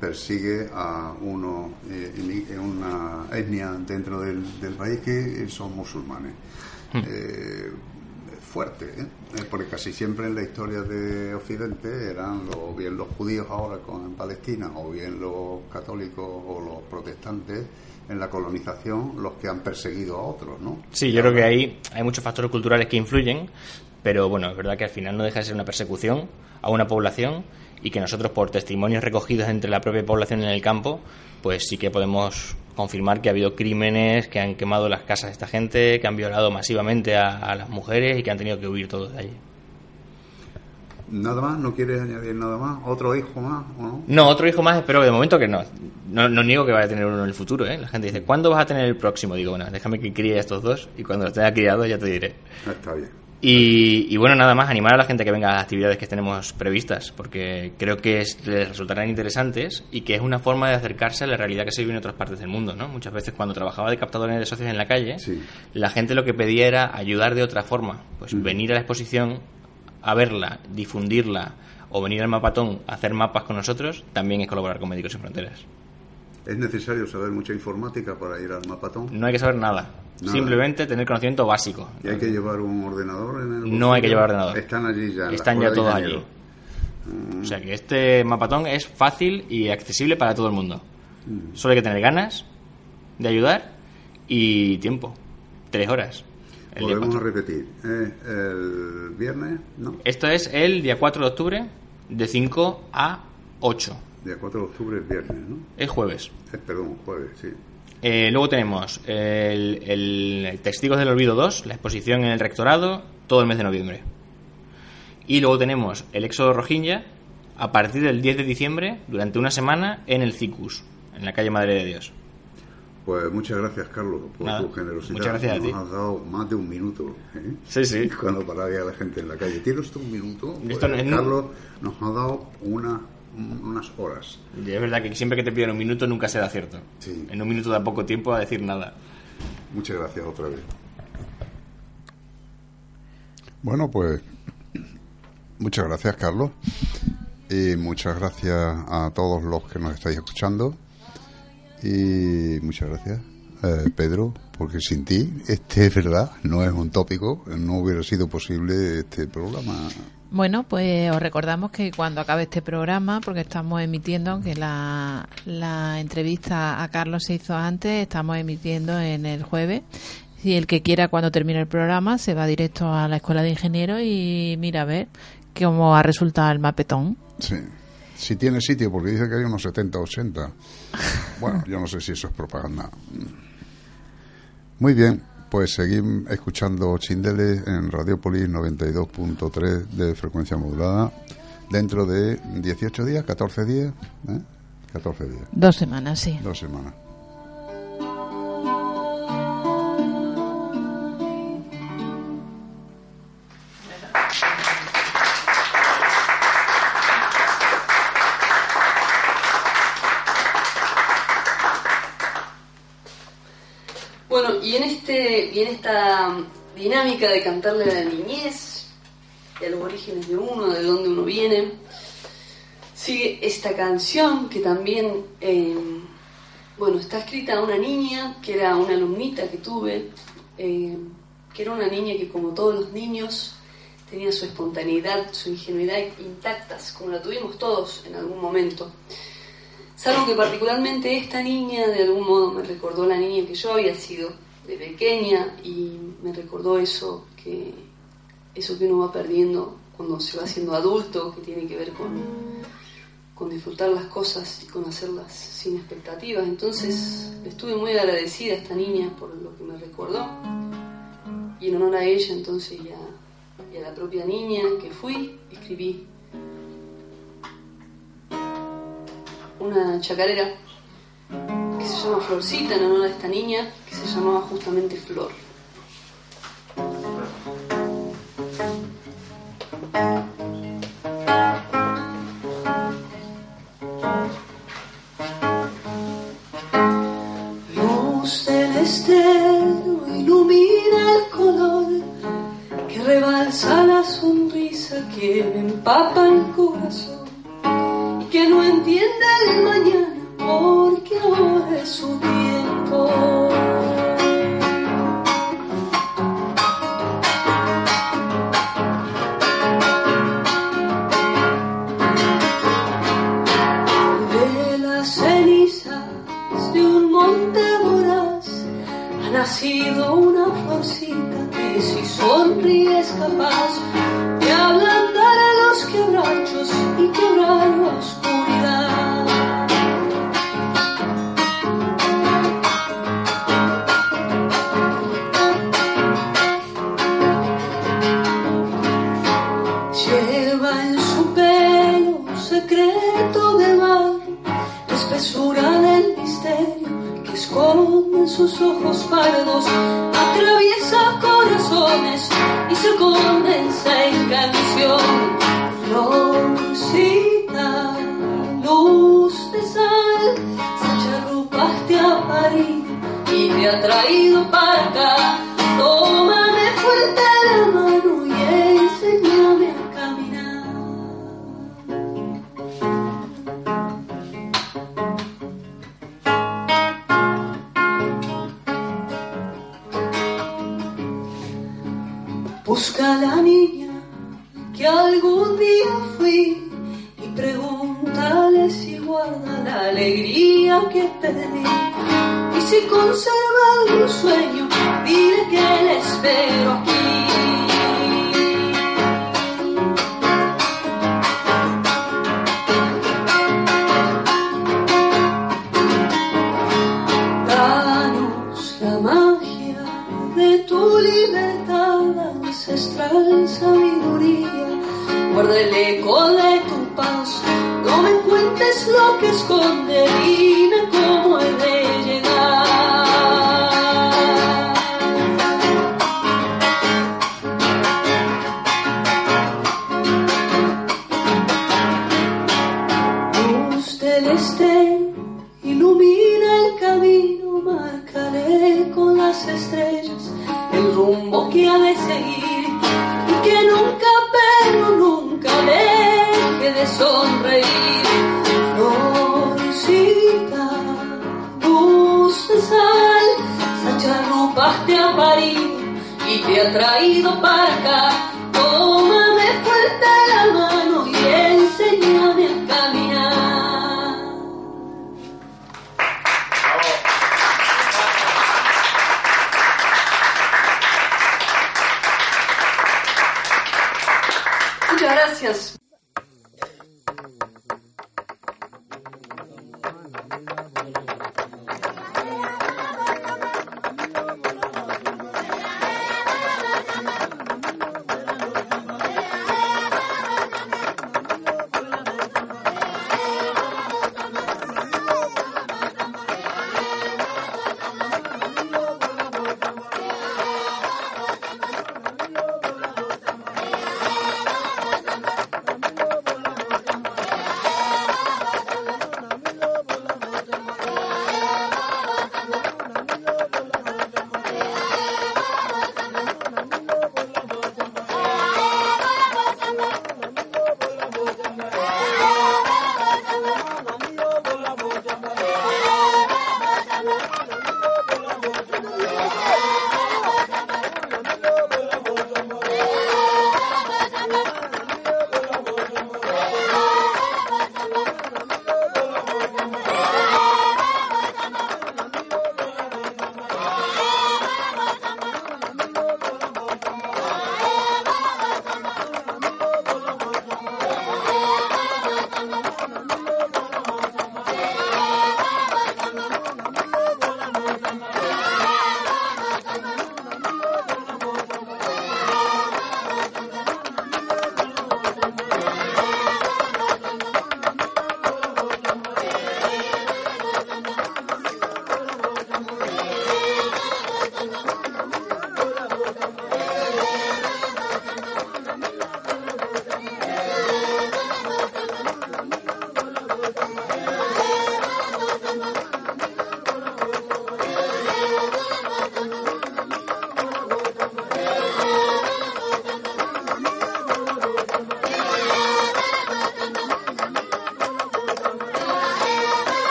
persigue a uno, eh, eh, una etnia dentro del, del país que son musulmanes. Eh, es fuerte, ¿eh? Eh, porque casi siempre en la historia de Occidente eran o bien los judíos ahora con, en Palestina o bien los católicos o los protestantes en la colonización los que han perseguido a otros, ¿no? Sí, yo creo que ahí hay muchos factores culturales que influyen, pero bueno, es verdad que al final no deja de ser una persecución a una población y que nosotros por testimonios recogidos entre la propia población en el campo, pues sí que podemos confirmar que ha habido crímenes, que han quemado las casas de esta gente, que han violado masivamente a, a las mujeres y que han tenido que huir todos de allí. ¿Nada más? ¿No quieres añadir nada más? ¿Otro hijo más o no? No, otro hijo más, pero de momento que no. No, no niego que vaya a tener uno en el futuro, ¿eh? La gente dice, ¿cuándo vas a tener el próximo? Digo, bueno, déjame que críe a estos dos y cuando los tenga criados ya te diré. Está bien. Y, y bueno, nada más, animar a la gente que venga a las actividades que tenemos previstas, porque creo que es- les resultarán interesantes y que es una forma de acercarse a la realidad que se vive en otras partes del mundo, ¿no? Muchas veces cuando trabajaba de captadores de socios en la calle, Sí. la gente lo que pedía era ayudar de otra forma, pues Mm. venir a la exposición, a verla, difundirla o venir al mapatón a hacer mapas con nosotros, también es colaborar con Médicos Sin Fronteras. ¿Es necesario saber mucha informática para ir al mapatón? No hay que saber nada, Nada. simplemente tener conocimiento básico. ¿Y hay que llevar un ordenador en el No hay que llevar ordenador. Están allí ya. Están ya todos allí. O sea que este mapatón es fácil y accesible para todo el mundo. Solo hay que tener ganas de ayudar y tiempo. Tres horas. Cuatro. repetir. ¿eh? el viernes, ¿no? Esto es el día 4 de octubre de 5 a 8. Día 4 de octubre es viernes, ¿no? Es jueves. Eh, perdón, jueves, sí. Eh, luego tenemos el, el Testigos del Olvido 2, la exposición en el Rectorado, todo el mes de noviembre. Y luego tenemos el Éxodo Rohingya a partir del 10 de diciembre, durante una semana, en el CICUS, en la calle Madre de Dios. Pues muchas gracias, Carlos, por Nada, tu generosidad. muchas gracias a Nos ti. has dado más de un minuto. ¿eh? Sí, sí. Cuando paraba la gente en la calle. ¿Tienes tú un minuto? Pues, no Carlos nos ha dado una, unas horas. Y es verdad que siempre que te piden un minuto nunca será cierto. Sí. En un minuto da poco tiempo a decir nada. Muchas gracias otra vez. Bueno, pues muchas gracias, Carlos. Y muchas gracias a todos los que nos estáis escuchando. Y muchas gracias, eh, Pedro, porque sin ti, este es verdad, no es un tópico, no hubiera sido posible este programa. Bueno, pues os recordamos que cuando acabe este programa, porque estamos emitiendo, aunque la, la entrevista a Carlos se hizo antes, estamos emitiendo en el jueves. Si el que quiera cuando termine el programa se va directo a la Escuela de Ingenieros y mira a ver cómo ha resultado el mapetón. Sí. Si tiene sitio, porque dice que hay unos 70, 80. Bueno, yo no sé si eso es propaganda. Muy bien, pues seguimos escuchando Chindele en Radiopolis 92.3 de frecuencia modulada dentro de 18 días, 14 días, ¿eh? 14 días, Dos semanas, sí. dos semanas. En esta dinámica de cantarle a la niñez a los orígenes de uno, de dónde uno viene, sigue esta canción que también, eh, bueno, está escrita a una niña que era una alumnita que tuve, eh, que era una niña que como todos los niños tenía su espontaneidad, su ingenuidad intactas, como la tuvimos todos en algún momento. Salvo que particularmente esta niña de algún modo me recordó la niña que yo había sido de pequeña y me recordó eso que, eso que uno va perdiendo cuando se va haciendo adulto, que tiene que ver con, con disfrutar las cosas y con hacerlas sin expectativas. Entonces estuve muy agradecida a esta niña por lo que me recordó y en honor a ella entonces y y a la propia niña que fui, escribí una chacarera que se llama Florcita en honor a esta niña que se llamaba justamente Flor. Luz del estero ilumina el color que rebalsa la sonrisa que me empapa el corazón y que no entiende el mañana de su tiempo de las cenizas de un monte de moras ha nacido una florcita que si sonríes capaz. sabiduría, guarda el eco de tu paz, no me cuentes lo que esconde, como el de